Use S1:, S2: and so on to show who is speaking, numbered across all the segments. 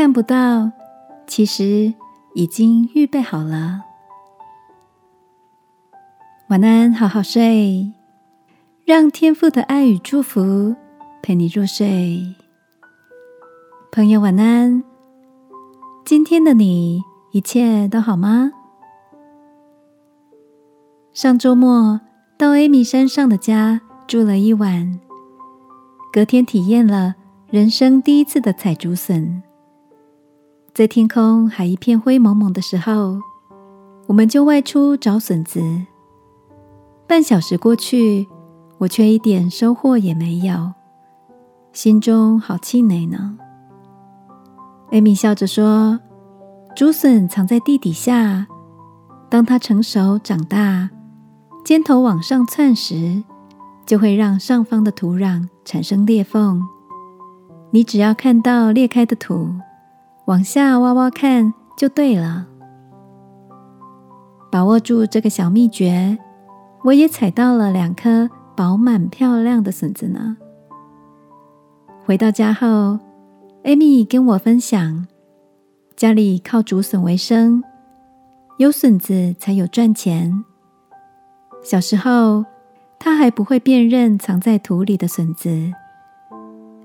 S1: 看不到，其实已经预备好了。晚安，好好睡，让天父的爱与祝福陪你入睡。朋友，晚安。今天的你一切都好吗？上周末到艾米山上的家住了一晚，隔天体验了人生第一次的采竹笋。在天空还一片灰蒙蒙的时候，我们就外出找笋子。半小时过去，我却一点收获也没有，心中好气馁呢。艾米笑着说：“竹笋藏在地底下，当它成熟长大。”尖头往上窜时，就会让上方的土壤产生裂缝。你只要看到裂开的土，往下挖挖看就对了。把握住这个小秘诀，我也采到了两颗饱满漂亮的笋子呢。回到家后，艾米跟我分享，家里靠竹笋为生，有笋子才有赚钱。小时候，他还不会辨认藏在土里的笋子，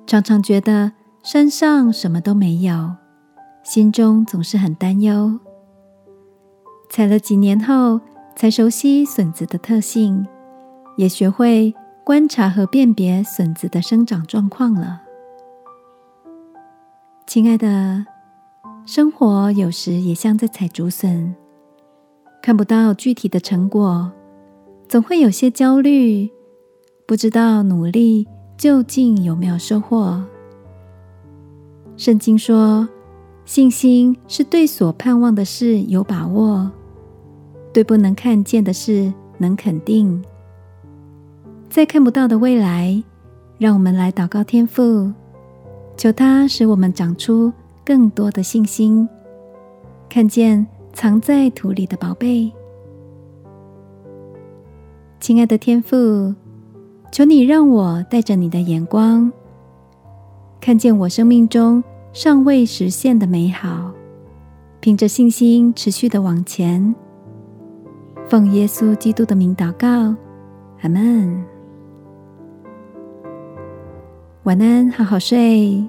S1: 常常觉得山上什么都没有，心中总是很担忧。采了几年后，才熟悉笋子的特性，也学会观察和辨别笋子的生长状况了。亲爱的，生活有时也像在采竹笋，看不到具体的成果。总会有些焦虑，不知道努力究竟有没有收获。圣经说，信心是对所盼望的事有把握，对不能看见的事能肯定。在看不到的未来，让我们来祷告天父，求他使我们长出更多的信心，看见藏在土里的宝贝。亲爱的天父，求你让我带着你的眼光，看见我生命中尚未实现的美好，凭着信心持续的往前。奉耶稣基督的名祷告，阿门。晚安，好好睡。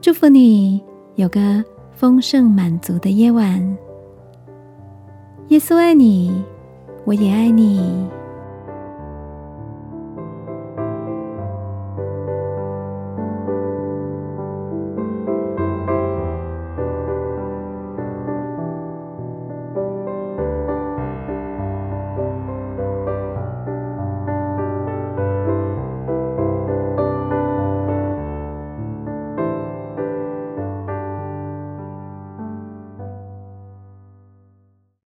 S1: 祝福你有个丰盛满足的夜晚。耶稣爱你，我也爱你。